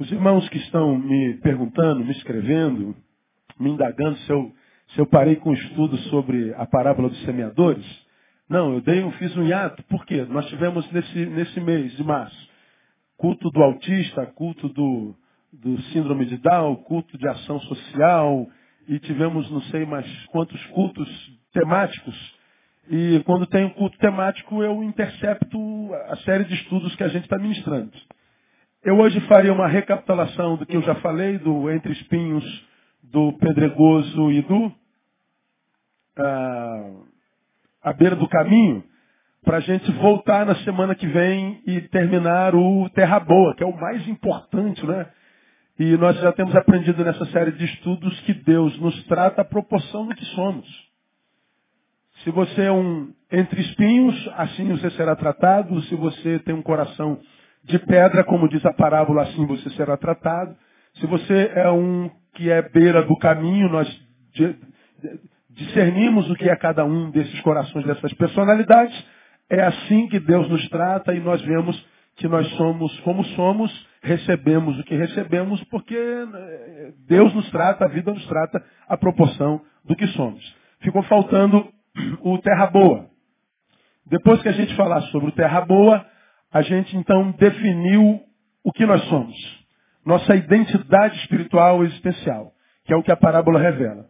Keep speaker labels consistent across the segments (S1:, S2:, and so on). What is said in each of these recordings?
S1: Os irmãos que estão me perguntando, me escrevendo, me indagando se eu, se eu parei com o estudo sobre a parábola dos semeadores. Não, eu dei, eu fiz um hiato. Por quê? Nós tivemos nesse, nesse mês de março culto do autista, culto do, do síndrome de Down, culto de ação social, e tivemos não sei mais quantos cultos temáticos. E quando tem um culto temático, eu intercepto a série de estudos que a gente está ministrando. Eu hoje faria uma recapitulação do que eu já falei, do Entre Espinhos, do Pedregoso e do ah, A Beira do Caminho, para a gente voltar na semana que vem e terminar o Terra Boa, que é o mais importante, né? E nós já temos aprendido nessa série de estudos que Deus nos trata à proporção do que somos. Se você é um entre espinhos, assim você será tratado. Se você tem um coração de pedra, como diz a parábola, assim você será tratado. Se você é um que é beira do caminho, nós discernimos o que é cada um desses corações, dessas personalidades. É assim que Deus nos trata e nós vemos que nós somos como somos, recebemos o que recebemos, porque eh, Deus nos trata, a vida nos trata à proporção do que somos. Ficou faltando o terra boa. Depois que a gente falar sobre o terra boa, a gente então definiu o que nós somos. Nossa identidade espiritual existencial, que é o que a parábola revela.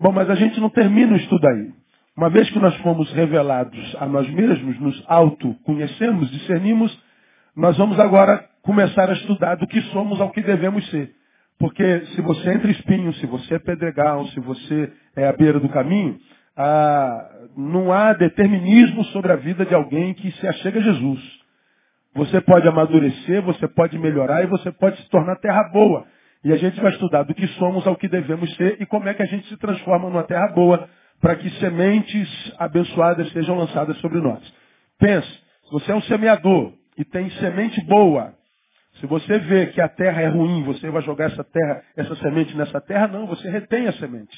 S1: Bom, mas a gente não termina o estudo aí. Uma vez que nós fomos revelados a nós mesmos, nos autoconhecemos, discernimos, nós vamos agora começar a estudar do que somos ao que devemos ser. Porque se você é entre espinhos, se você é pedregal, se você é à beira do caminho, ah, não há determinismo sobre a vida de alguém que se achega a Jesus. Você pode amadurecer, você pode melhorar e você pode se tornar terra boa. E a gente vai estudar do que somos ao que devemos ser e como é que a gente se transforma numa terra boa para que sementes abençoadas sejam lançadas sobre nós. Pense, você é um semeador e tem semente boa. Se você vê que a terra é ruim, você vai jogar essa terra, essa semente nessa terra, não, você retém a semente.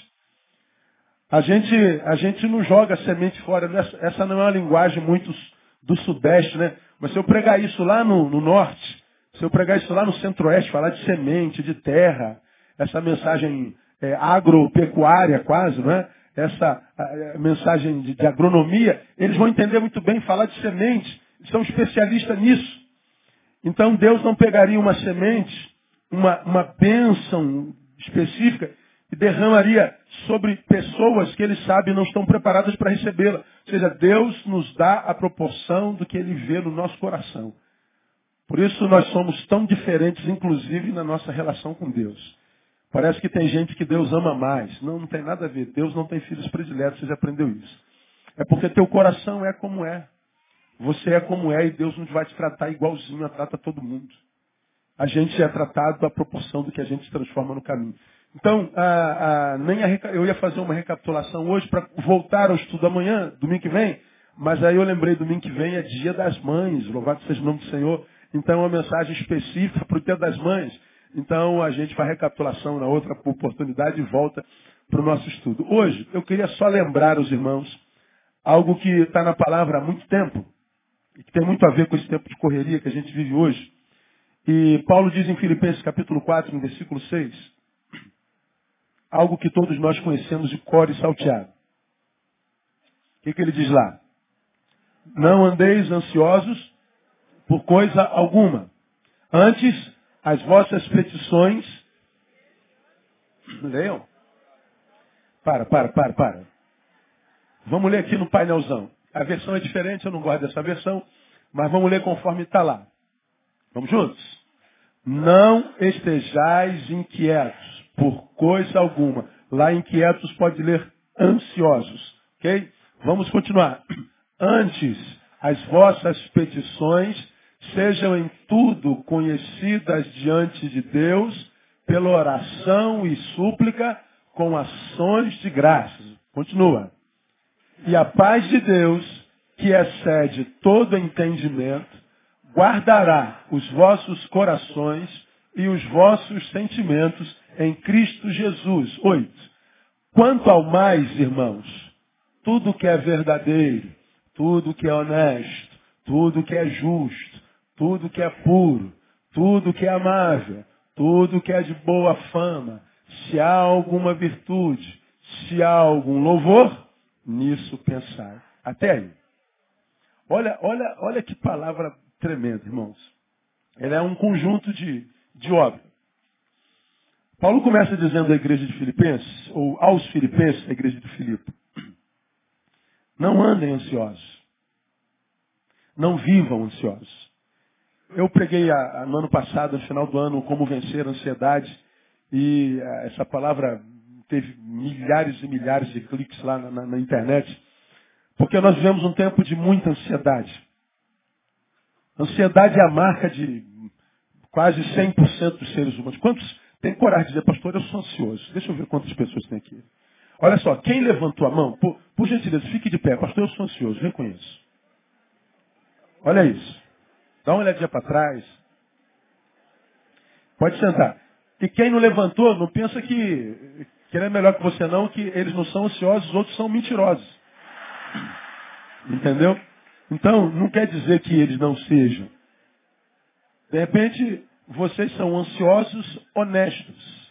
S1: A gente, a gente não joga semente fora. Essa não é uma linguagem muito do sudeste, né? Mas se eu pregar isso lá no, no norte, se eu pregar isso lá no centro-oeste, falar de semente, de terra, essa mensagem é, agropecuária quase, não é? Essa a, a mensagem de, de, agronomia, eles vão entender muito bem falar de semente, são especialistas nisso. Então Deus não pegaria uma semente, uma, uma bênção específica derramaria sobre pessoas que ele sabe não estão preparadas para recebê-la. Ou seja, Deus nos dá a proporção do que ele vê no nosso coração. Por isso nós somos tão diferentes, inclusive na nossa relação com Deus. Parece que tem gente que Deus ama mais. Não, não tem nada a ver. Deus não tem filhos prediletos, você já aprendeu isso. É porque teu coração é como é. Você é como é e Deus não vai te tratar igualzinho trata todo mundo. A gente é tratado à proporção do que a gente se transforma no caminho. Então, a, a, nem a, eu ia fazer uma recapitulação hoje para voltar ao estudo amanhã, domingo que vem, mas aí eu lembrei, domingo que vem é dia das mães, louvado seja o nome do Senhor. Então, é uma mensagem específica para o dia das mães. Então, a gente faz recapitulação na outra oportunidade e volta para o nosso estudo. Hoje, eu queria só lembrar os irmãos algo que está na palavra há muito tempo, e que tem muito a ver com esse tempo de correria que a gente vive hoje. E Paulo diz em Filipenses capítulo 4, no versículo 6, algo que todos nós conhecemos de cor e salteado. O que, que ele diz lá? Não andeis ansiosos por coisa alguma. Antes, as vossas petições. Leiam. Para, para, para, para. Vamos ler aqui no painelzão. A versão é diferente, eu não gosto dessa versão, mas vamos ler conforme está lá. Vamos juntos? Não estejais inquietos por coisa alguma. Lá inquietos pode ler ansiosos. Ok? Vamos continuar. Antes, as vossas petições sejam em tudo conhecidas diante de Deus pela oração e súplica com ações de graças. Continua. E a paz de Deus, que excede todo entendimento, guardará os vossos corações e os vossos sentimentos em Cristo Jesus. Oito. Quanto ao mais, irmãos, tudo que é verdadeiro, tudo que é honesto, tudo que é justo, tudo que é puro, tudo que é amável, tudo que é de boa fama, se há alguma virtude, se há algum louvor, nisso pensar. Até aí. Olha, olha, olha que palavra tremenda, irmãos. Ela é um conjunto de, de obras. Paulo começa dizendo à igreja de Filipenses, ou aos Filipenses, a igreja de Filipe, não andem ansiosos. Não vivam ansiosos. Eu preguei a, a, no ano passado, no final do ano, como vencer a ansiedade. E a, eh, essa palavra teve milhares e milhares de cliques lá na, na, na internet. Porque nós vivemos um tempo de muita ansiedade. Ansiedade é a marca de quase 100% dos seres humanos. Quantos têm coragem de dizer, pastor, eu sou ansioso? Deixa eu ver quantas pessoas tem aqui. Olha só, quem levantou a mão, por, por gentileza, fique de pé. Pastor, eu sou ansioso, reconheço. Olha isso. Dá uma olhadinha para trás. Pode sentar. E quem não levantou, não pensa que, que ele é melhor que você não, que eles não são ansiosos, os outros são mentirosos. Entendeu? Então, não quer dizer que eles não sejam. De repente, vocês são ansiosos honestos.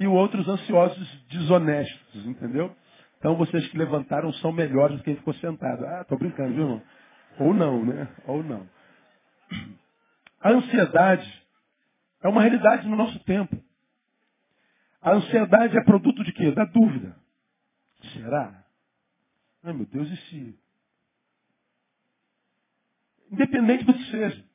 S1: E outros ansiosos desonestos, entendeu? Então vocês que levantaram são melhores do que quem ficou sentado. Ah, tô brincando, viu, irmão? Ou não, né? Ou não. A ansiedade é uma realidade no nosso tempo. A ansiedade é produto de quê? Da dúvida. Será? Ai meu Deus, e se? Independente do que seja.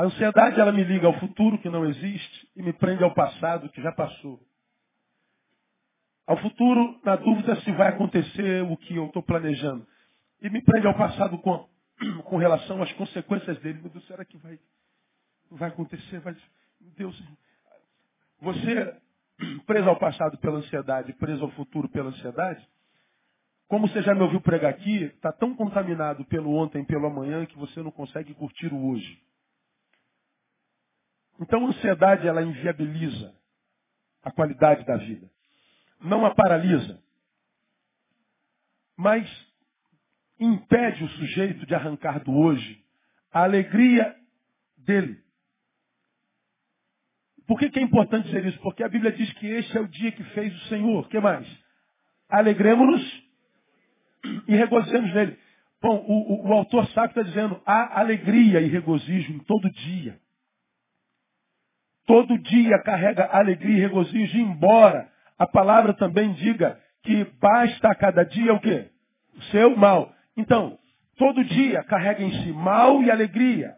S1: A ansiedade ela me liga ao futuro que não existe e me prende ao passado que já passou. Ao futuro, na dúvida se vai acontecer o que eu estou planejando. E me prende ao passado com, com relação às consequências dele. Meu Deus, será que vai, vai acontecer? Vai, Deus, você preso ao passado pela ansiedade, preso ao futuro pela ansiedade, como você já me ouviu pregar aqui, está tão contaminado pelo ontem, pelo amanhã, que você não consegue curtir o hoje. Então a ansiedade, ela inviabiliza a qualidade da vida. Não a paralisa. Mas impede o sujeito de arrancar do hoje a alegria dele. Por que, que é importante dizer isso? Porque a Bíblia diz que este é o dia que fez o Senhor. O que mais? Alegremos-nos e regozijemos nele. Bom, o, o, o autor sábio está dizendo, há alegria e regozijo em todo dia. Todo dia carrega alegria e regozijo, embora a palavra também diga que basta a cada dia o quê? O seu mal. Então, todo dia carrega em si mal e alegria.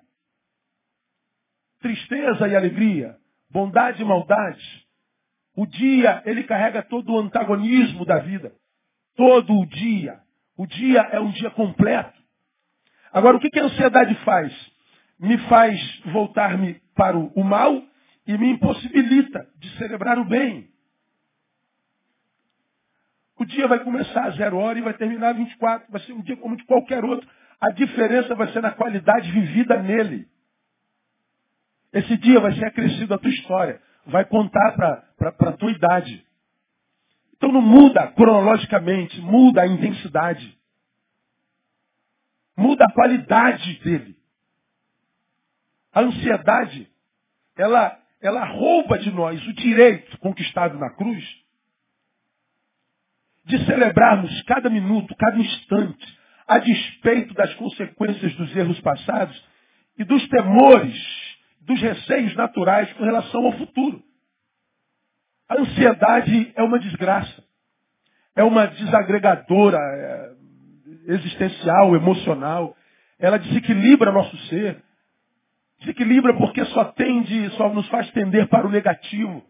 S1: Tristeza e alegria. Bondade e maldade. O dia, ele carrega todo o antagonismo da vida. Todo o dia. O dia é um dia completo. Agora, o que, a ansiedade faz? Me faz voltar-me para o mal e me impossibilita de celebrar o bem. O dia vai começar às zero hora e vai terminar às 24. Vai ser um dia como de qualquer outro. A diferença vai ser na qualidade vivida nele. Esse dia vai ser acrescido à tua história. Vai contar para a tua idade. Então não muda cronologicamente, muda a intensidade. Muda a qualidade dele. A ansiedade, ela, ela rouba de nós o direito conquistado na cruz de celebrarmos cada minuto, cada instante, a despeito das consequências dos erros passados e dos temores, dos receios naturais com relação ao futuro. A ansiedade é uma desgraça. É uma desagregadora é, existencial, emocional. Ela desequilibra nosso ser. Desequilibra porque só tende, só nos faz tender para o negativo.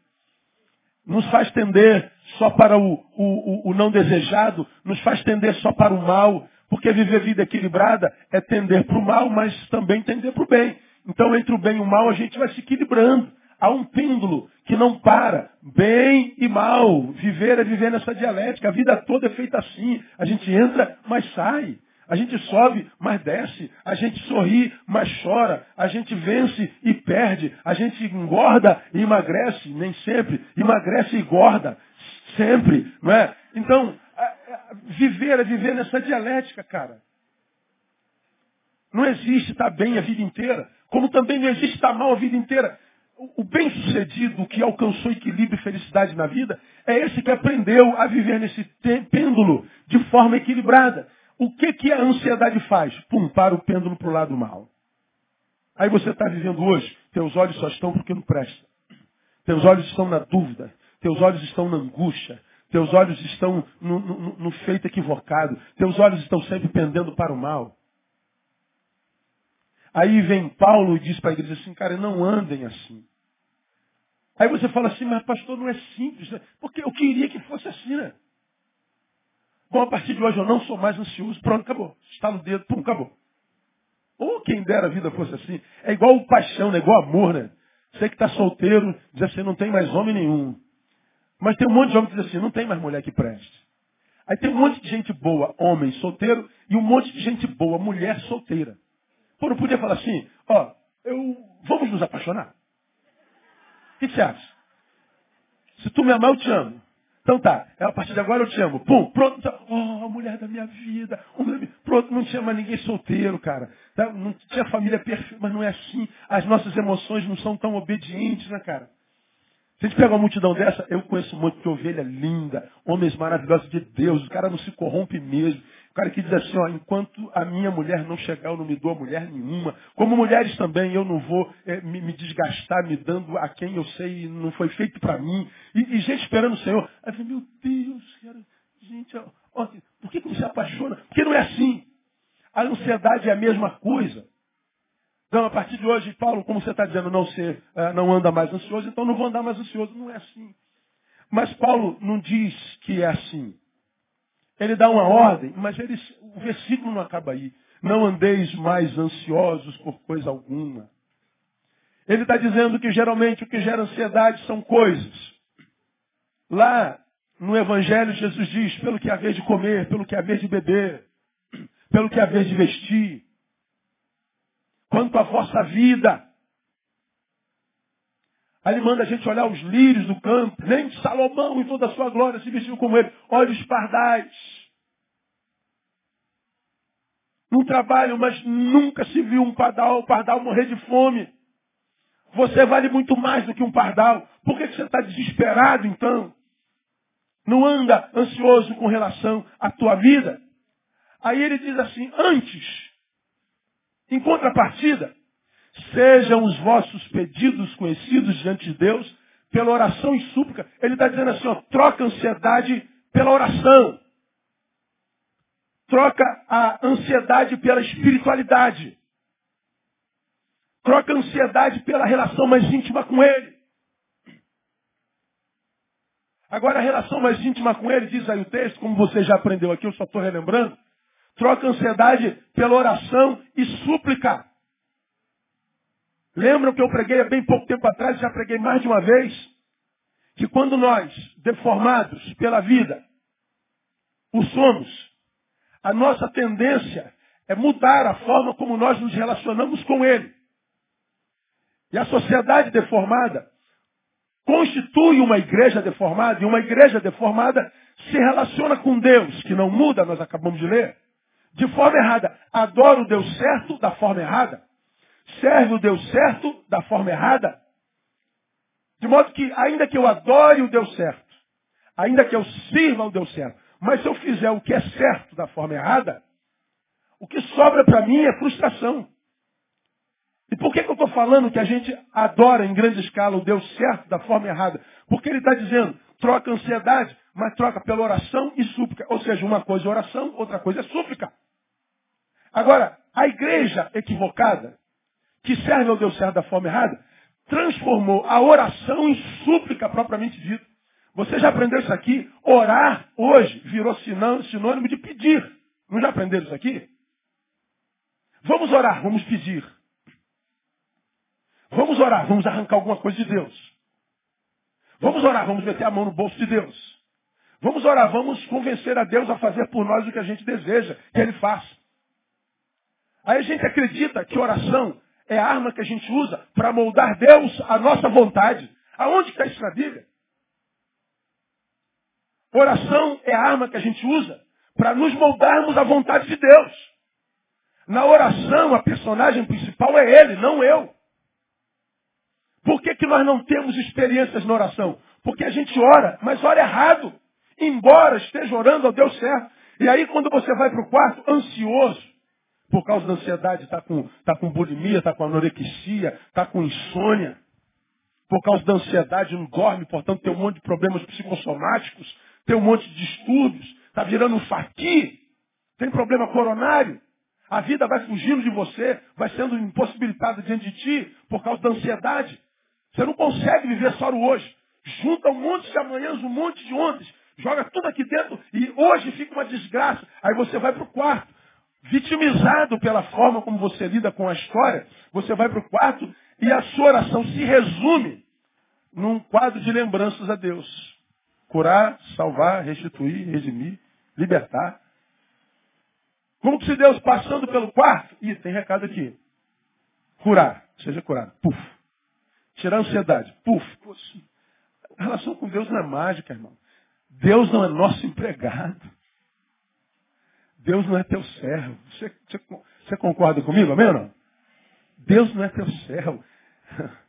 S1: Nos faz tender só para o, o, o não desejado. Nos faz tender só para o mal. Porque viver vida equilibrada é tender para o mal, mas também tender para o bem. Então, entre o bem e o mal, a gente vai se equilibrando. Há um pêndulo que não para. Bem e mal. Viver é viver nessa dialética. A vida toda é feita assim. A gente entra, mas sai. A gente sobe, mas desce. A gente sorri, mas chora. A gente vence e perde. A gente engorda e emagrece, nem sempre. Emagrece e engorda, sempre. Não é? Então, viver é viver nessa dialética, cara. Não existe estar bem a vida inteira. Como também não existe estar mal a vida inteira. O bem-sucedido que alcançou equilíbrio e felicidade na vida é esse que aprendeu a viver nesse pêndulo de forma equilibrada. O que, que a ansiedade faz? Pum, para o pêndulo para o lado mal. Aí você está vivendo hoje, teus olhos só estão porque não presta. Teus olhos estão na dúvida, teus olhos estão na angústia, teus olhos estão no, no, no feito equivocado, teus olhos estão sempre pendendo para o mal. Aí vem Paulo e diz para a igreja assim, cara, não andem assim. Aí você fala assim, mas pastor, não é simples, né? porque eu queria que fosse assim, né? Bom, a partir de hoje eu não sou mais ansioso, pronto, acabou. Está no dedo, pum, acabou. Ou quem dera a vida fosse assim. É igual paixão, né? igual amor, né? Você que está solteiro, diz assim, não tem mais homem nenhum. Mas tem um monte de homem que diz assim, não tem mais mulher que preste. Aí tem um monte de gente boa, homem solteiro, e um monte de gente boa, mulher solteira. Pô, não podia falar assim, ó, eu, vamos nos apaixonar? O que, você acha? Se tu me amar, eu te amo. Então tá, a partir de agora eu te amo. Pum, pronto. Oh, mulher da minha vida. Pronto, não tinha mais ninguém solteiro, cara. Tá? Não tinha família perfeita, mas não é assim. As nossas emoções não são tão obedientes, né, cara? Se a gente pega uma multidão dessa, eu conheço muito que ovelha linda, homens maravilhosos de Deus, o cara não se corrompe mesmo. O cara que diz assim, ó, enquanto a minha mulher não chegar, eu não me dou a mulher nenhuma. Como mulheres também, eu não vou é, me, me, desgastar me dando a quem eu sei não foi feito para mim. E, e, gente esperando o Senhor. Aí eu meu Deus, cara, gente, ó, ó, por que, que você apaixona? Porque não é assim. A ansiedade é a mesma coisa. Então, a partir de hoje, Paulo, como você está dizendo, não, ser, uh, não anda mais ansioso, então não vou andar mais ansioso. Não é assim. Mas Paulo não diz que é assim. Ele dá uma ordem, mas ele, o versículo não acaba aí. Não andeis mais ansiosos por coisa alguma. Ele está dizendo que geralmente o que gera ansiedade são coisas. Lá no Evangelho, Jesus diz: pelo que haver de comer, pelo que haver de beber, pelo que haver de vestir. Quanto à vossa vida, Aí ele manda a gente olhar os lírios do campo. Nem Salomão em toda a sua glória se vestiu como ele. Olha os pardais. Não trabalham, mas nunca se viu um pardal, um pardal morrer de fome. Você vale muito mais do que um pardal. Por que você está desesperado então? Não anda ansioso com relação à tua vida. Aí ele diz assim, antes, em contrapartida, Sejam os vossos pedidos conhecidos diante de Deus pela oração e súplica. Ele está dizendo assim, ó, troca a ansiedade pela oração. Troca a ansiedade pela espiritualidade. Troca a ansiedade pela relação mais íntima com Ele. Agora, a relação mais íntima com Ele, diz aí o texto, como você já aprendeu aqui, eu só estou relembrando. Troca a ansiedade pela oração e súplica. Lembram que eu preguei há bem pouco tempo atrás, já preguei mais de uma vez, que quando nós, deformados pela vida, o somos, a nossa tendência é mudar a forma como nós nos relacionamos com Ele. E a sociedade deformada constitui uma igreja deformada, e uma igreja deformada se relaciona com Deus, que não muda, nós acabamos de ler, de forma errada. Adora o Deus certo da forma errada serve o Deus certo da forma errada. De modo que, ainda que eu adore o Deus certo, ainda que eu sirva o Deus certo, mas se eu fizer o que é certo da forma errada, o que sobra para mim é frustração. E por que, que eu estou falando que a gente adora em grande escala o Deus certo da forma errada? Porque ele está dizendo, troca ansiedade, mas troca pela oração e súplica. Ou seja, uma coisa é oração, outra coisa é súplica. Agora, a igreja equivocada, que serve ao Deus certo da forma errada, transformou a oração em súplica propriamente dita. Você já aprendeu isso aqui? Orar hoje virou sinônimo de pedir. Não já aprenderam isso aqui? Vamos orar, vamos pedir. Vamos orar, vamos arrancar alguma coisa de Deus. Vamos orar, vamos meter a mão no bolso de Deus. Vamos orar, vamos convencer a Deus a fazer por nós o que a gente deseja que Ele faça. Aí a gente acredita que oração é a arma que a gente usa para moldar Deus à nossa vontade. Aonde está isso na Bíblia? Oração é a arma que a gente usa para nos moldarmos à vontade de Deus. Na oração, a personagem principal é ele, não eu. Por que, que nós não temos experiências na oração? Porque a gente ora, mas ora errado. Embora esteja orando ao Deus certo. E aí quando você vai para o quarto ansioso, por causa da ansiedade, está com, tá com bulimia, está com anorexia, está com insônia. Por causa da ansiedade não dorme, portanto tem um monte de problemas psicossomáticos, tem um monte de distúrbios, está virando um faqui, tem problema coronário. A vida vai fugindo de você, vai sendo impossibilitada diante de ti por causa da ansiedade. Você não consegue viver só o hoje. Junta um monte de amanhãs, um monte de ontem, joga tudo aqui dentro e hoje fica uma desgraça. Aí você vai para o quarto, vitimizado pela forma como você lida com a história, você vai para o quarto e a sua oração se resume num quadro de lembranças a Deus. Curar, salvar, restituir, redimir, libertar. Como que se Deus passando pelo quarto, ih, tem recado aqui. Curar, seja curado. Puf. Tirar a ansiedade. Puf. A relação com Deus não é mágica, irmão. Deus não é nosso empregado. Deus não é teu servo. Você, você, você concorda comigo, amém ou não? Deus não é teu servo.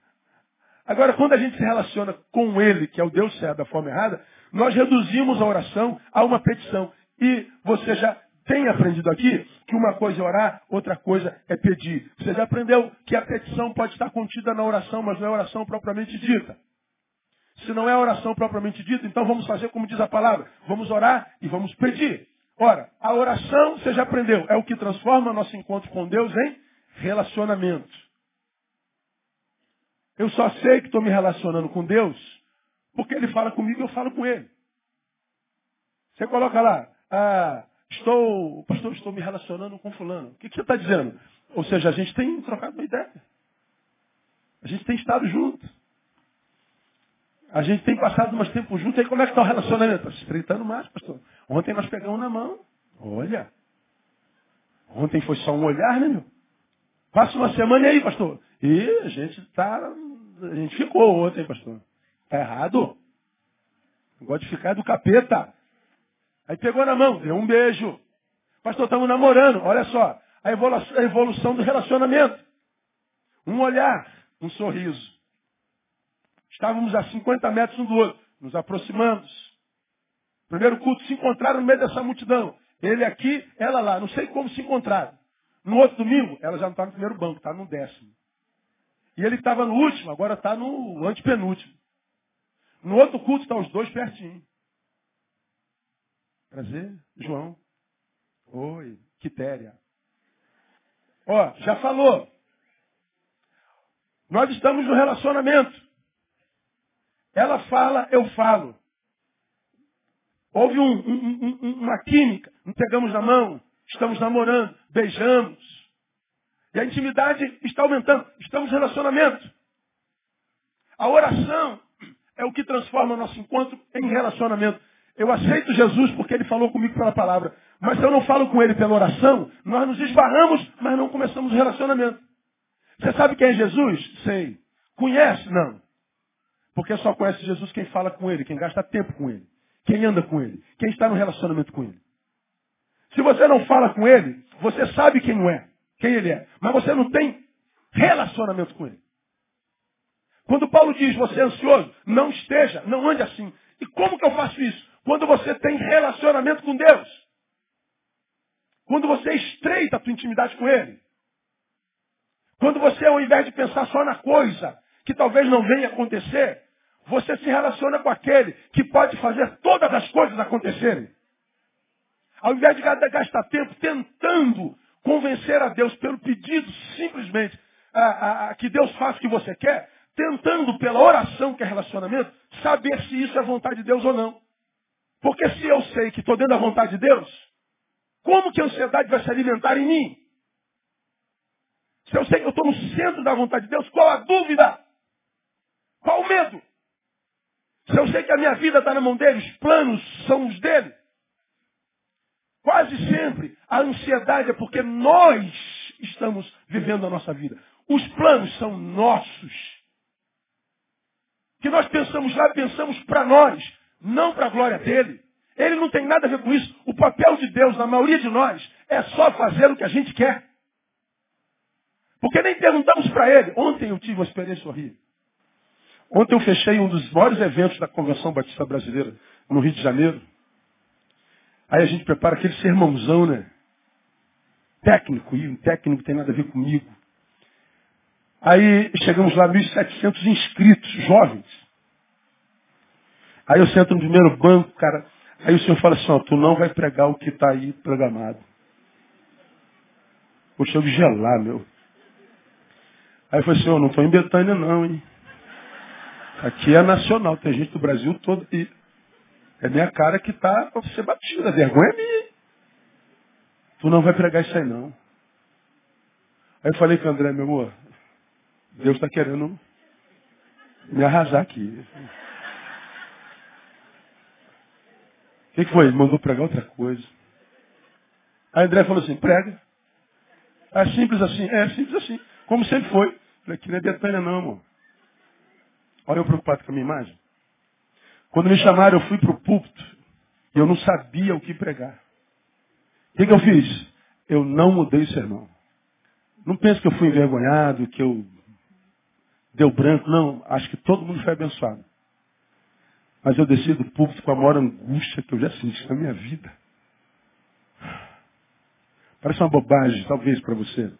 S1: Agora, quando a gente se relaciona com Ele, que é o Deus certo da forma errada, nós reduzimos a oração a uma petição. E você já tem aprendido aqui que uma coisa é orar, outra coisa é pedir. Você já aprendeu que a petição pode estar contida na oração, mas não é oração propriamente dita. Se não é oração propriamente dita, então vamos fazer como diz a palavra. Vamos orar e vamos pedir. Ora, a oração, você já aprendeu, é o que transforma nosso encontro com Deus em relacionamento. Eu só sei que estou me relacionando com Deus porque Ele fala comigo e eu falo com Ele. Você coloca lá, ah, estou, pastor, estou me relacionando com fulano. O que, que você está dizendo? Ou seja, a gente tem trocado uma ideia. A gente tem estado junto. A gente tem passado mais tempo junto. Aí como é que está o relacionamento? Está se estreitando mais, pastor. Ontem nós pegamos na mão. Olha. Ontem foi só um olhar, né, meu? Passa uma semana aí, pastor. E a gente tá. A gente ficou ontem, pastor. Está errado. Negócio de ficar do capeta. Aí pegou na mão, deu um beijo. Pastor, estamos namorando. Olha só. A evolução, a evolução do relacionamento. Um olhar, um sorriso. Estávamos a 50 metros um do outro. Nos aproximamos. Primeiro culto se encontraram no meio dessa multidão. Ele aqui, ela lá. Não sei como se encontraram. No outro domingo, ela já não está no primeiro banco, está no décimo. E ele estava no último, agora está no antepenúltimo. No outro culto estão tá os dois pertinho. Prazer, João. Oi, Quitéria. Ó, já falou. Nós estamos no relacionamento. Ela fala, eu falo. Houve um, um, um, uma química, pegamos na mão, estamos namorando, beijamos. E a intimidade está aumentando, estamos em relacionamento. A oração é o que transforma o nosso encontro em relacionamento. Eu aceito Jesus porque ele falou comigo pela palavra. Mas se eu não falo com ele pela oração, nós nos esbarramos, mas não começamos o relacionamento. Você sabe quem é Jesus? Sei. Conhece? Não. Porque só conhece Jesus quem fala com ele, quem gasta tempo com ele, quem anda com ele, quem está no relacionamento com ele. Se você não fala com ele, você sabe quem não é, quem ele é, mas você não tem relacionamento com ele. Quando Paulo diz você é ansioso, não esteja, não ande assim. E como que eu faço isso? Quando você tem relacionamento com Deus. Quando você estreita a tua intimidade com Ele. Quando você, ao invés de pensar só na coisa, que talvez não venha acontecer, você se relaciona com aquele que pode fazer todas as coisas acontecerem. Ao invés de gastar tempo tentando convencer a Deus pelo pedido simplesmente a, a, a, que Deus faça o que você quer, tentando pela oração que é relacionamento, saber se isso é vontade de Deus ou não. Porque se eu sei que estou dentro da vontade de Deus, como que a ansiedade vai se alimentar em mim? Se eu sei que eu estou no centro da vontade de Deus, qual a dúvida? Qual o medo? Se eu sei que a minha vida está na mão dele, os planos são os dele. Quase sempre a ansiedade é porque nós estamos vivendo a nossa vida. Os planos são nossos. Que nós pensamos lá, pensamos para nós, não para a glória dele. Ele não tem nada a ver com isso. O papel de Deus, na maioria de nós, é só fazer o que a gente quer. Porque nem perguntamos para ele. Ontem eu tive uma experiência horrível. Ontem eu fechei um dos maiores eventos da Convenção Batista Brasileira no Rio de Janeiro. Aí a gente prepara aquele sermãozão, né? Técnico, e um técnico tem nada a ver comigo. Aí chegamos lá, 1.700 inscritos, jovens. Aí eu sento no primeiro banco, cara. Aí o senhor fala assim, ó, tu não vai pregar o que está aí programado. Poxa, eu gelar, meu. Aí eu falei assim, ó, não estou em Betânia não, hein. Aqui é nacional, tem gente do Brasil todo. E é minha cara que está para ser batida. A vergonha é minha. Tu não vai pregar isso aí não. Aí eu falei com o André, meu amor, Deus está querendo me arrasar aqui. O que, que foi? Ele mandou pregar outra coisa. Aí André falou assim, prega. É simples assim. É simples assim. Como sempre foi. Falei, aqui não é Betânia não, amor. Olha eu preocupado com a minha imagem. Quando me chamaram, eu fui para o púlpito. E eu não sabia o que pregar. O que, que eu fiz? Eu não mudei o sermão. Não pense que eu fui envergonhado, que eu deu branco. Não, acho que todo mundo foi abençoado. Mas eu desci do púlpito com a maior angústia que eu já senti na minha vida. Parece uma bobagem, talvez, para você.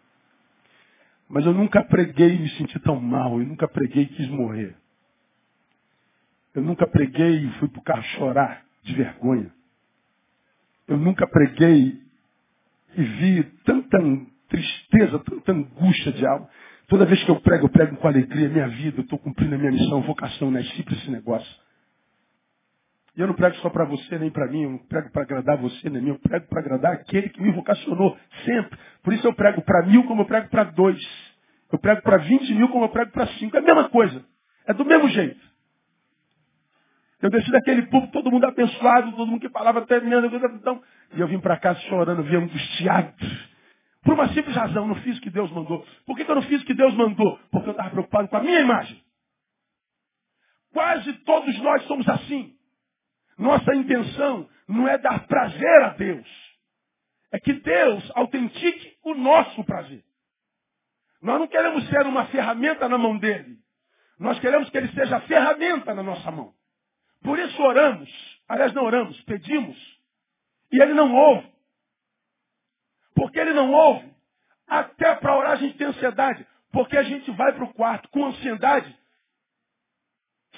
S1: Mas eu nunca preguei e me senti tão mal. Eu nunca preguei e quis morrer. Eu nunca preguei e fui para o carro chorar de vergonha. Eu nunca preguei e vi tanta tristeza, tanta angústia de alma. Toda vez que eu prego, eu prego com alegria. Minha vida, eu estou cumprindo a minha missão, vocação, nasci para esse negócio. E eu não prego só para você, nem para mim, eu não prego para agradar você, nem mim, eu prego para agradar aquele que me vocacionou, sempre. Por isso eu prego para mil como eu prego para dois. Eu prego para vinte mil como eu prego para cinco. É a mesma coisa. É do mesmo jeito. Eu desci daquele povo, todo mundo abençoado, todo mundo que falava terminando. Então, e eu vim para casa chorando, vim angustiado. Por uma simples razão, não fiz o que Deus mandou. Por que, que eu não fiz o que Deus mandou? Porque eu estava preocupado com a minha imagem. Quase todos nós somos assim. Nossa intenção não é dar prazer a Deus. É que Deus autentique o nosso prazer. Nós não queremos ser uma ferramenta na mão dele. Nós queremos que ele seja a ferramenta na nossa mão. Por isso oramos. Aliás, não oramos, pedimos. E ele não ouve. Porque ele não ouve. Até para orar a gente tem ansiedade. Porque a gente vai para o quarto com ansiedade,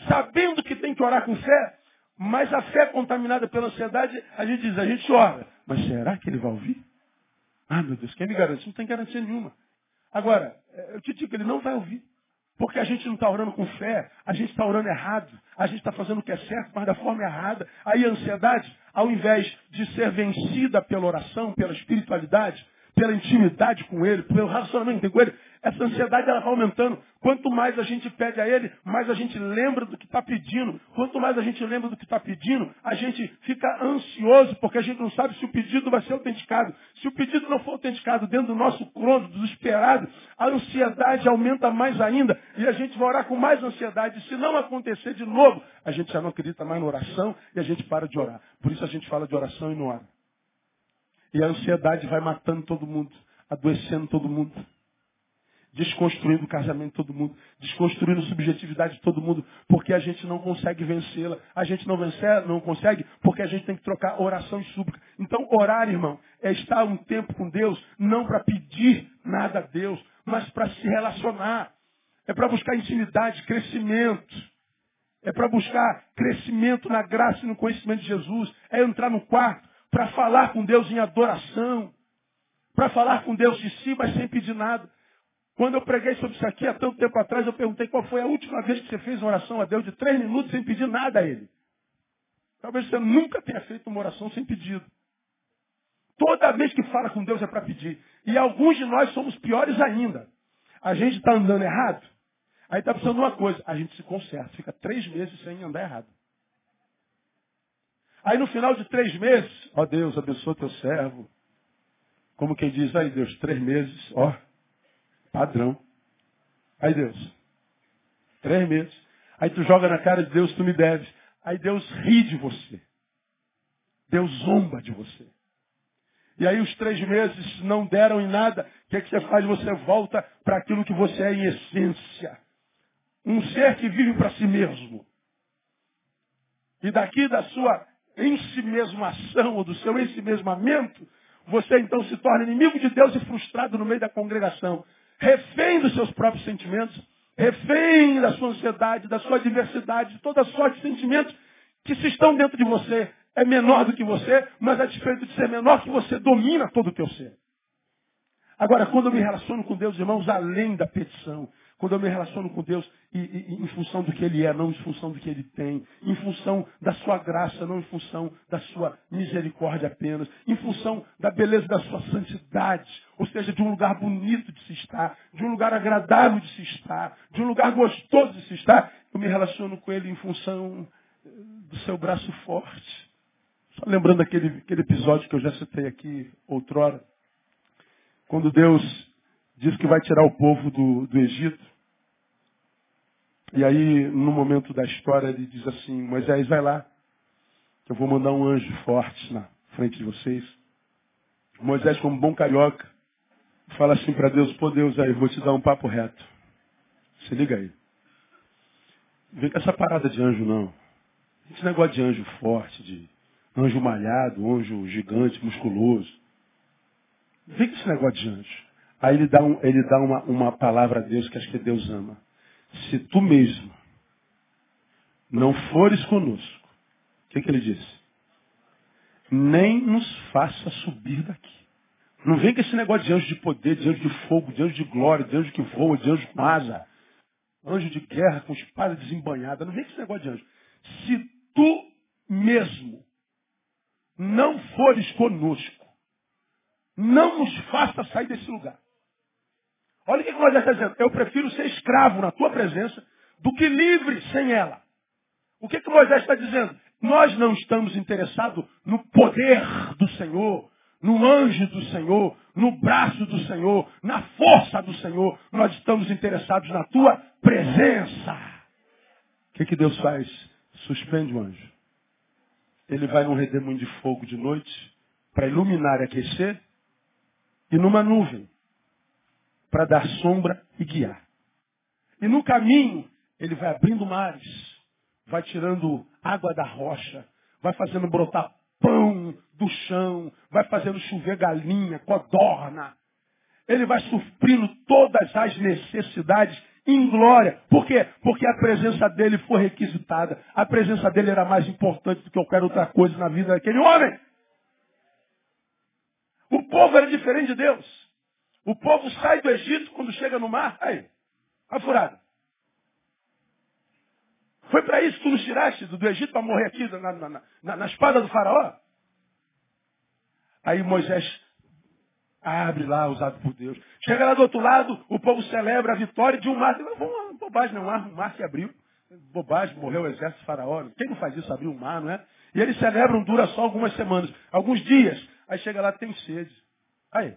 S1: sabendo que tem que orar com fé, mas a fé contaminada pela ansiedade, a gente diz, a gente ora. Mas será que ele vai ouvir? Ah, meu Deus, quem me garante? Não tem garantia nenhuma. Agora, eu te digo ele não vai ouvir. Porque a gente não está orando com fé, a gente está orando errado, a gente está fazendo o que é certo, mas da forma errada. Aí a ansiedade, ao invés de ser vencida pela oração, pela espiritualidade, pela intimidade com Ele, pelo relacionamento com Ele, essa ansiedade ela vai aumentando. Quanto mais a gente pede a Ele, mais a gente lembra do que está pedindo. Quanto mais a gente lembra do que está pedindo, a gente fica ansioso, porque a gente não sabe se o pedido vai ser autenticado. Se o pedido não for autenticado dentro do nosso crono, do esperado, a ansiedade aumenta mais ainda e a gente vai orar com mais ansiedade. Se não acontecer de novo, a gente já não acredita mais na oração e a gente para de orar. Por isso a gente fala de oração e não ora. E a ansiedade vai matando todo mundo, adoecendo todo mundo, desconstruindo o casamento de todo mundo, desconstruindo a subjetividade de todo mundo, porque a gente não consegue vencê-la. A gente não vencer, não consegue, porque a gente tem que trocar oração e súplica. Então, orar, irmão, é estar um tempo com Deus, não para pedir nada a Deus, mas para se relacionar. É para buscar intimidade, crescimento. É para buscar crescimento na graça e no conhecimento de Jesus. É entrar no quarto, para falar com Deus em adoração, para falar com Deus de si, mas sem pedir nada. Quando eu preguei sobre isso aqui há tanto tempo atrás, eu perguntei qual foi a última vez que você fez uma oração a Deus de três minutos sem pedir nada a Ele. Talvez você nunca tenha feito uma oração sem pedido. Toda vez que fala com Deus é para pedir. E alguns de nós somos piores ainda. A gente está andando errado. Aí está precisando de uma coisa. A gente se conserta. Fica três meses sem andar errado. Aí no final de três meses, ó Deus, abençoa teu servo. Como quem diz, aí Deus, três meses, ó, padrão. Aí Deus, três meses. Aí tu joga na cara de Deus, tu me deves. Aí Deus ri de você. Deus zomba de você. E aí os três meses não deram em nada. O que, é que você faz? Você volta para aquilo que você é em essência. Um ser que vive para si mesmo. E daqui da sua ensimesmação ou do seu ensimesmamento, você então se torna inimigo de Deus e frustrado no meio da congregação. Refém dos seus próprios sentimentos, refém da sua ansiedade, da sua diversidade, de toda sorte de sentimentos que se estão dentro de você. É menor do que você, mas a despeito de ser menor que você, domina todo o teu ser. Agora, quando eu me relaciono com Deus, irmãos, além da petição, quando eu me relaciono com Deus e, e, em função do que Ele é, não em função do que Ele tem, em função da sua graça, não em função da sua misericórdia apenas, em função da beleza da sua santidade, ou seja, de um lugar bonito de se estar, de um lugar agradável de se estar, de um lugar gostoso de se estar, eu me relaciono com Ele em função eh, do seu braço forte. Só lembrando aquele, aquele episódio que eu já citei aqui outrora, quando Deus diz que vai tirar o povo do, do Egito. E aí, no momento da história, ele diz assim, Moisés, vai lá, que eu vou mandar um anjo forte na frente de vocês. Moisés, como bom carioca, fala assim para Deus, pô Deus, aí, vou te dar um papo reto. Se liga aí. Vem com essa parada de anjo, não. Esse negócio de anjo forte, de anjo malhado, anjo gigante, musculoso. Vem com esse negócio de anjo. Aí ele dá, um, ele dá uma, uma palavra a Deus que acho que Deus ama. Se tu mesmo não fores conosco, o que, que ele disse? Nem nos faça subir daqui. Não vem com esse negócio de anjo de poder, de anjo de fogo, de anjo de glória, de anjo que voa, de anjo com asa. Anjo de guerra com espada desembanhada. Não vem com esse negócio de anjo. Se tu mesmo não fores conosco, não nos faça sair desse lugar. Olha o que Moisés está dizendo. Eu prefiro ser escravo na tua presença do que livre sem ela. O que, que Moisés está dizendo? Nós não estamos interessados no poder do Senhor, no anjo do Senhor, no braço do Senhor, na força do Senhor. Nós estamos interessados na tua presença. O que, que Deus faz? Suspende o anjo. Ele vai num redemoinho de fogo de noite para iluminar e aquecer e numa nuvem para dar sombra e guiar. E no caminho, ele vai abrindo mares, vai tirando água da rocha, vai fazendo brotar pão do chão, vai fazendo chover galinha, codorna. Ele vai suprindo todas as necessidades em glória. Por quê? Porque a presença dele foi requisitada. A presença dele era mais importante do que qualquer outra coisa na vida daquele homem. O povo era diferente de Deus. O povo sai do Egito quando chega no mar. Aí, a furada. Foi para isso que tu nos tiraste do, Egito para morrer aqui na, na, na, na, espada do faraó? Aí Moisés abre lá, usado por Deus. Chega lá do outro lado, o povo celebra a vitória de um mar. Uma bobagem, não, um mar que abriu. Bobagem, morreu o exército faraó. Quem não faz isso, abrir um mar, não é? E eles celebram, dura só algumas semanas, alguns dias. Aí chega lá, tem sede. Aí,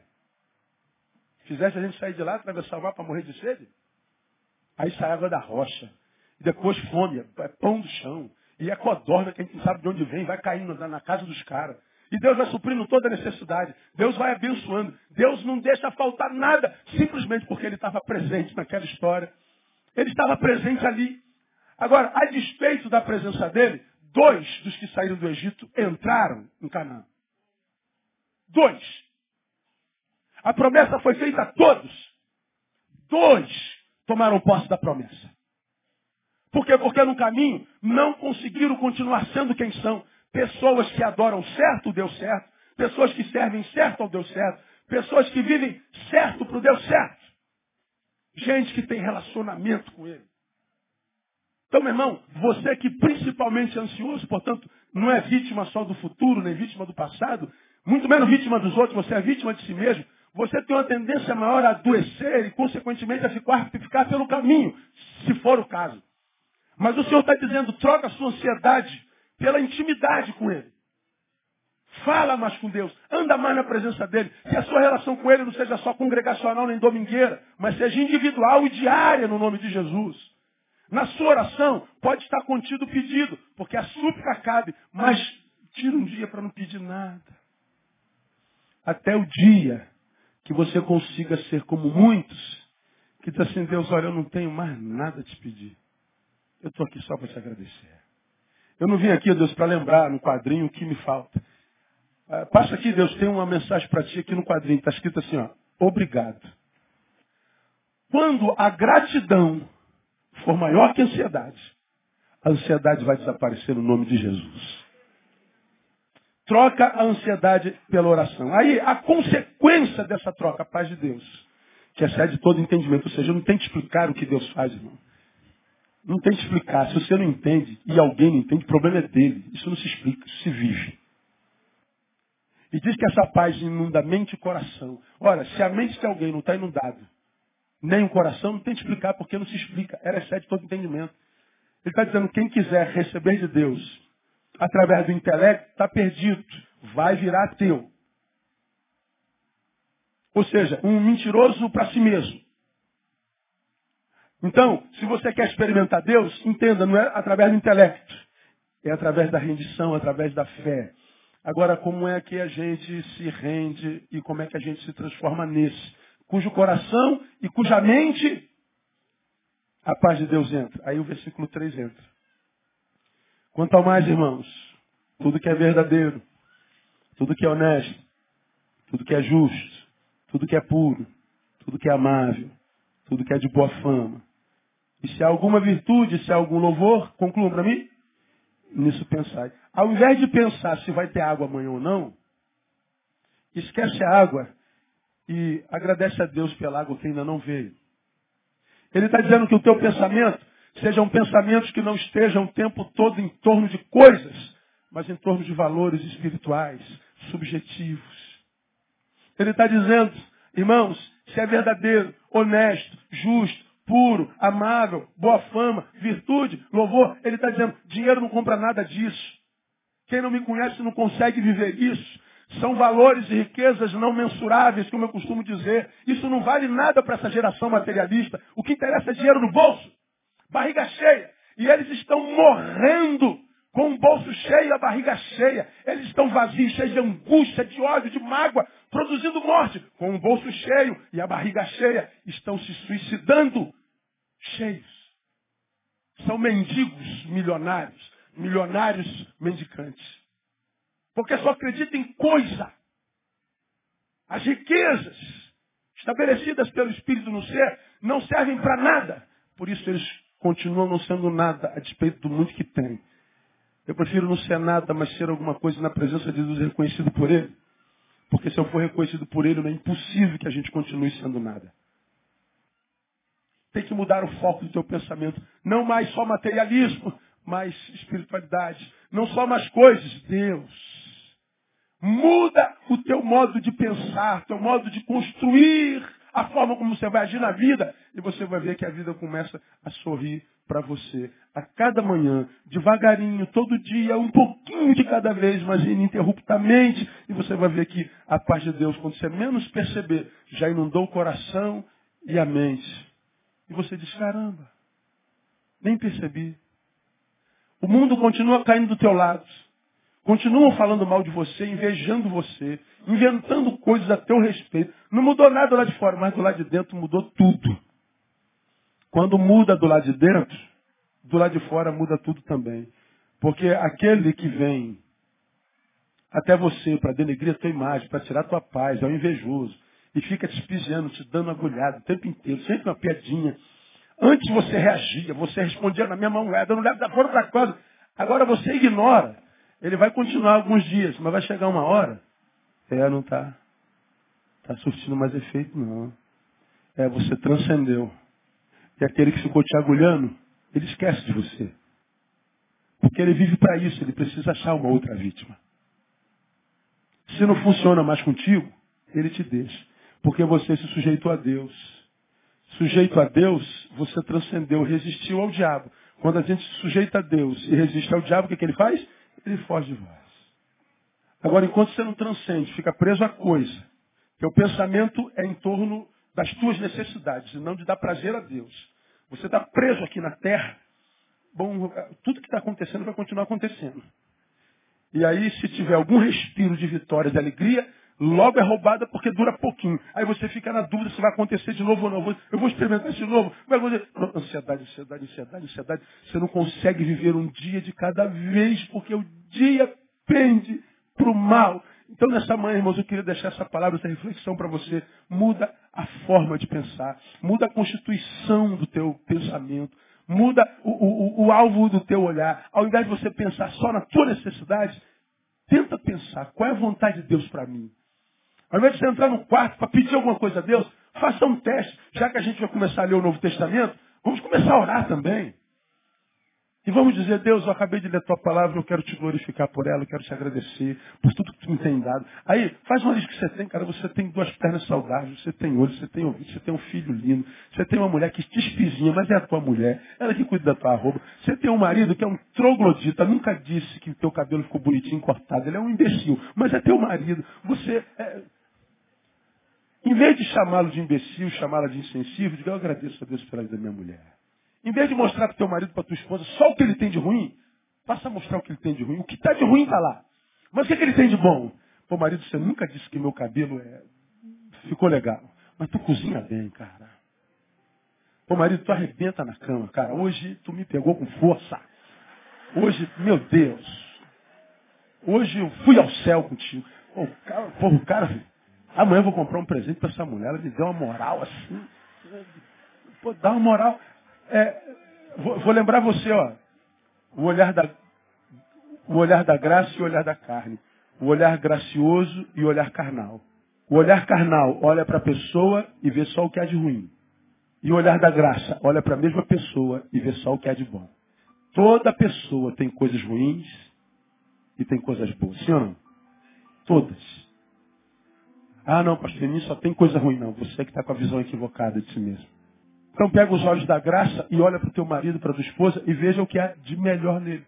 S1: Fizesse a gente sair de lá, atravessar o mar para morrer de sede? Aí sai água da rocha. E depois fome, é pão do chão. E é codorna que a gente não sabe de onde vem, vai caindo na casa dos caras. E Deus vai suprindo toda a necessidade. Deus vai abençoando. Deus não deixa faltar nada, simplesmente porque Ele estava presente naquela história. Ele estava presente ali. Agora, a despeito da presença dele, dois dos que saíram do Egito entraram em Canaã. Dois. A promessa foi feita a todos. Dois tomaram posse da promessa. Por quê? Porque no caminho não conseguiram continuar sendo quem são. Pessoas que adoram certo o Deus certo. Pessoas que servem certo ao Deus certo. Pessoas que vivem certo para o Deus certo. Gente que tem relacionamento com Ele. Então, meu irmão, você que principalmente é ansioso, portanto, não é vítima só do futuro, nem vítima do passado, muito menos vítima dos outros, você é vítima de si mesmo você tem uma tendência maior a adoecer e, consequentemente, a ficar, ficar pelo caminho, se for o caso. Mas o Senhor está dizendo, troca a sua ansiedade pela intimidade com Ele. Fala mais com Deus, anda mais na presença dEle. Que a sua relação com Ele não seja só congregacional nem domingueira, mas seja individual e diária no nome de Jesus. Na sua oração pode estar contido o pedido, porque a súplica cabe, mas tira um dia para não pedir nada. até o dia que você consiga ser como muitos, que diz assim, Deus, olha, eu não tenho mais nada a te pedir. Eu estou aqui só para te agradecer. Eu não vim aqui, Deus, para lembrar no quadrinho o que me falta. Ah, passa aqui, Deus, tem uma mensagem para ti aqui no quadrinho. Está escrito assim, ó, obrigado. Quando a gratidão for maior que a ansiedade, a ansiedade vai desaparecer no nome de Jesus. Troca a ansiedade pela oração. Aí a consequência dessa troca, a paz de Deus, que excede todo entendimento. Ou seja, não tem que explicar o que Deus faz, irmão. Não tem que explicar. Se você não entende e alguém não entende, o problema é dele. Isso não se explica, isso se vive. E diz que essa paz inunda mente e coração. Ora, se a mente de alguém não está inundado, nem o coração, não tem que explicar porque não se explica. Ela excede todo entendimento. Ele está dizendo, quem quiser receber de Deus através do intelecto, está perdido. Vai virar teu. Ou seja, um mentiroso para si mesmo. Então, se você quer experimentar Deus, entenda, não é através do intelecto. É através da rendição, através da fé. Agora, como é que a gente se rende e como é que a gente se transforma nesse? Cujo coração e cuja mente a paz de Deus entra. Aí o versículo 3 entra. Quanto ao mais, irmãos, tudo que é verdadeiro, tudo que é honesto, tudo que é justo, tudo que é puro, tudo que é amável, tudo que é de boa fama. E se há alguma virtude, se há algum louvor, concluam para mim, nisso pensai. Ao invés de pensar se vai ter água amanhã ou não, esquece a água e agradece a Deus pela água que ainda não veio. Ele está dizendo que o teu pensamento sejam pensamentos que não estejam o tempo todo em torno de coisas, mas em torno de valores espirituais, subjetivos. Ele está dizendo, irmãos, se é verdadeiro, honesto, justo, puro, amável, boa fama, virtude, louvor, ele está dizendo, dinheiro não compra nada disso. Quem não me conhece não consegue viver isso. São valores e riquezas não mensuráveis, como eu costumo dizer. Isso não vale nada para essa geração materialista. O que interessa é dinheiro no bolso barriga cheia. E eles estão morrendo com o bolso cheio, a barriga cheia. Eles estão vazios, cheios de angústia, de ódio, de mágoa, produzindo morte. Com o bolso cheio e a barriga cheia, estão se suicidando cheios. São mendigos milionários, milionários mendicantes. Porque só acreditam em coisa. As riquezas estabelecidas pelo Espírito no ser não servem para nada. Por isso eles continuam não sendo nada a despeito do muito que tem. Eu prefiro não ser nada, mas ser alguma coisa na presença de Deus reconhecido por Ele. Porque se eu for reconhecido por Ele, é impossível que a gente continue sendo nada. Tem que mudar o foco do teu pensamento. Não mais só materialismo, mas espiritualidade. Não só mais coisas, Deus. Muda o teu modo de pensar, teu modo de construir a forma como você vai agir na vida, e você vai ver que a vida começa a sorrir para você. A cada manhã, devagarinho, todo dia, um pouquinho de cada vez, mas ininterruptamente, e você vai ver que a paz de Deus, quando você menos perceber, já inundou o coração e a mente. E você diz, caramba, nem percebi. O mundo continua caindo do teu lado. Continuam falando mal de você, invejando você, inventando coisas a teu respeito. Não mudou nada lá de fora, mas do lado de dentro mudou tudo. Quando muda do lado de dentro, do lado de fora muda tudo também. Porque aquele que vem até você para denegrir a tua imagem, para tirar a tua paz, é o invejoso. E fica te espiando, te dando agulhada o tempo inteiro, sempre uma piadinha. Antes você reagia, você respondia na mesma moeda, não leva da fora para casa. Agora você ignora. Ele vai continuar alguns dias, mas vai chegar uma hora. É, não está tá surtindo mais efeito, não. É, você transcendeu. E aquele que ficou te agulhando, ele esquece de você. Porque ele vive para isso, ele precisa achar uma outra vítima. Se não funciona mais contigo, ele te deixa. Porque você se sujeitou a Deus. Sujeito a Deus, você transcendeu, resistiu ao diabo. Quando a gente se sujeita a Deus e resiste ao diabo, o que, que ele faz? Ele foge de vós. Agora, enquanto você não transcende, fica preso a coisa, teu pensamento é em torno das tuas necessidades, e não de dar prazer a Deus. Você está preso aqui na terra, bom, tudo que está acontecendo vai continuar acontecendo. E aí, se tiver algum respiro de vitória, de alegria, Logo é roubada porque dura pouquinho. Aí você fica na dúvida se vai acontecer de novo ou não. Eu vou experimentar de novo. Vai acontecer. Ansiedade, ansiedade, ansiedade, ansiedade. Você não consegue viver um dia de cada vez porque o dia pende para o mal. Então, nessa manhã, irmãos, eu queria deixar essa palavra, essa reflexão para você. Muda a forma de pensar. Muda a constituição do teu pensamento. Muda o, o, o alvo do teu olhar. Ao invés de você pensar só na tua necessidade, tenta pensar qual é a vontade de Deus para mim. Ao invés de você entrar no quarto para pedir alguma coisa a Deus, faça um teste. Já que a gente vai começar a ler o Novo Testamento, vamos começar a orar também. E vamos dizer, Deus, eu acabei de ler a tua palavra, eu quero te glorificar por ela, eu quero te agradecer por tudo que tu me tem dado. Aí, faz uma lista que você tem, cara, você tem duas pernas saudáveis, você tem olho, você tem ouvido, você tem um filho lindo, você tem uma mulher que te espizinha, mas é a tua mulher, ela que cuida da tua roupa. Você tem um marido que é um troglodita, nunca disse que o teu cabelo ficou bonitinho, cortado, ele é um imbecil, mas é teu marido. Você, é... em vez de chamá-lo de imbecil, chamá-la de insensível, diga, eu agradeço a Deus pela vida da minha mulher. Em vez de mostrar para o teu marido, para tua esposa, só o que ele tem de ruim, passa a mostrar o que ele tem de ruim. O que está de ruim está lá. Mas o que, é que ele tem de bom? Pô, marido, você nunca disse que meu cabelo é... ficou legal. Mas tu cozinha bem, cara. Pô, marido, tu arrebenta na cama, cara. Hoje tu me pegou com força. Hoje, meu Deus. Hoje eu fui ao céu contigo. Pô, o cara, porra, o cara amanhã eu vou comprar um presente para essa mulher. Ela me deu uma moral assim. Pô, dá uma moral. É, vou, vou, lembrar você, ó. O olhar, da, o olhar da graça e o olhar da carne. O olhar gracioso e o olhar carnal. O olhar carnal olha para a pessoa e vê só o que há de ruim. E o olhar da graça olha para a mesma pessoa e vê só o que há de bom. Toda pessoa tem coisas ruins e tem coisas boas. Sim ou não? Todas. Ah, não, pastor, mim só tem coisa ruim. Não, você que está com a visão equivocada de si mesmo. Então pega os olhos da graça e olha para o teu marido, para a tua esposa e veja o que há de melhor nele.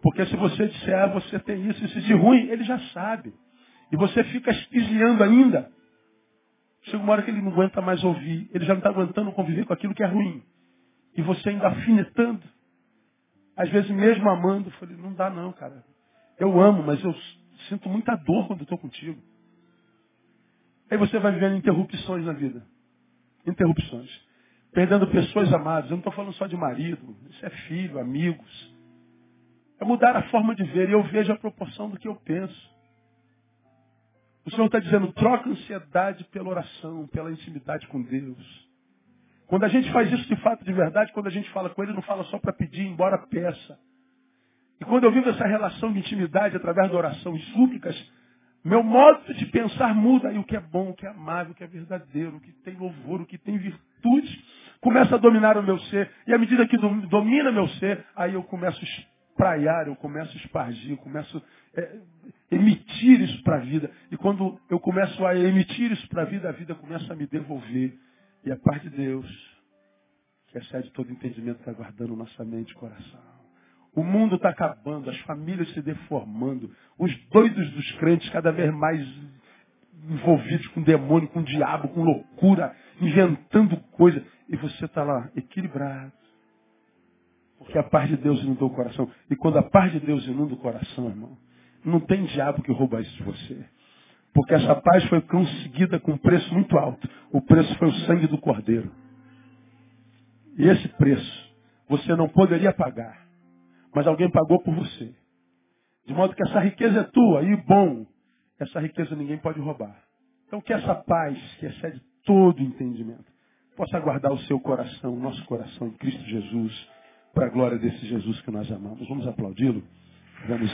S1: Porque se você disser, ah, você tem isso, isso de ruim, ele já sabe. E você fica espiando ainda. Chega uma hora que ele não aguenta mais ouvir. Ele já não está aguentando conviver com aquilo que é ruim. E você ainda afinetando. Às vezes mesmo amando, eu falei, não dá não, cara. Eu amo, mas eu sinto muita dor quando estou contigo. Aí você vai vivendo interrupções na vida interrupções. Perdendo pessoas amadas. Eu não estou falando só de marido. Isso é filho, amigos. É mudar a forma de ver. E eu vejo a proporção do que eu penso. O Senhor está dizendo, troca ansiedade pela oração, pela intimidade com Deus. Quando a gente faz isso de fato, de verdade, quando a gente fala com Ele, não fala só para pedir, embora peça. E quando eu vivo essa relação de intimidade através da oração e súplicas, meu modo de pensar muda e o que é bom, o que é amável, o que é verdadeiro, o que tem louvor, o que tem virtude, começa a dominar o meu ser. E à medida que domina meu ser, aí eu começo a espraiar, eu começo a espargir, eu começo a é, emitir isso para a vida. E quando eu começo a emitir isso para a vida, a vida começa a me devolver. E a paz de Deus, que excede todo entendimento, está guardando nossa mente e coração. O mundo está acabando, as famílias se deformando, os doidos dos crentes cada vez mais envolvidos com demônio, com diabo, com loucura, inventando coisa. E você está lá, equilibrado. Porque a paz de Deus inundou o coração. E quando a paz de Deus inunda o coração, irmão, não tem diabo que rouba isso de você. Porque essa paz foi conseguida com um preço muito alto. O preço foi o sangue do cordeiro. E esse preço você não poderia pagar mas alguém pagou por você. De modo que essa riqueza é tua, e bom, essa riqueza ninguém pode roubar. Então que essa paz, que excede todo entendimento, possa guardar o seu coração, o nosso coração em Cristo Jesus, para a glória desse Jesus que nós amamos. Vamos aplaudi-lo? Vamos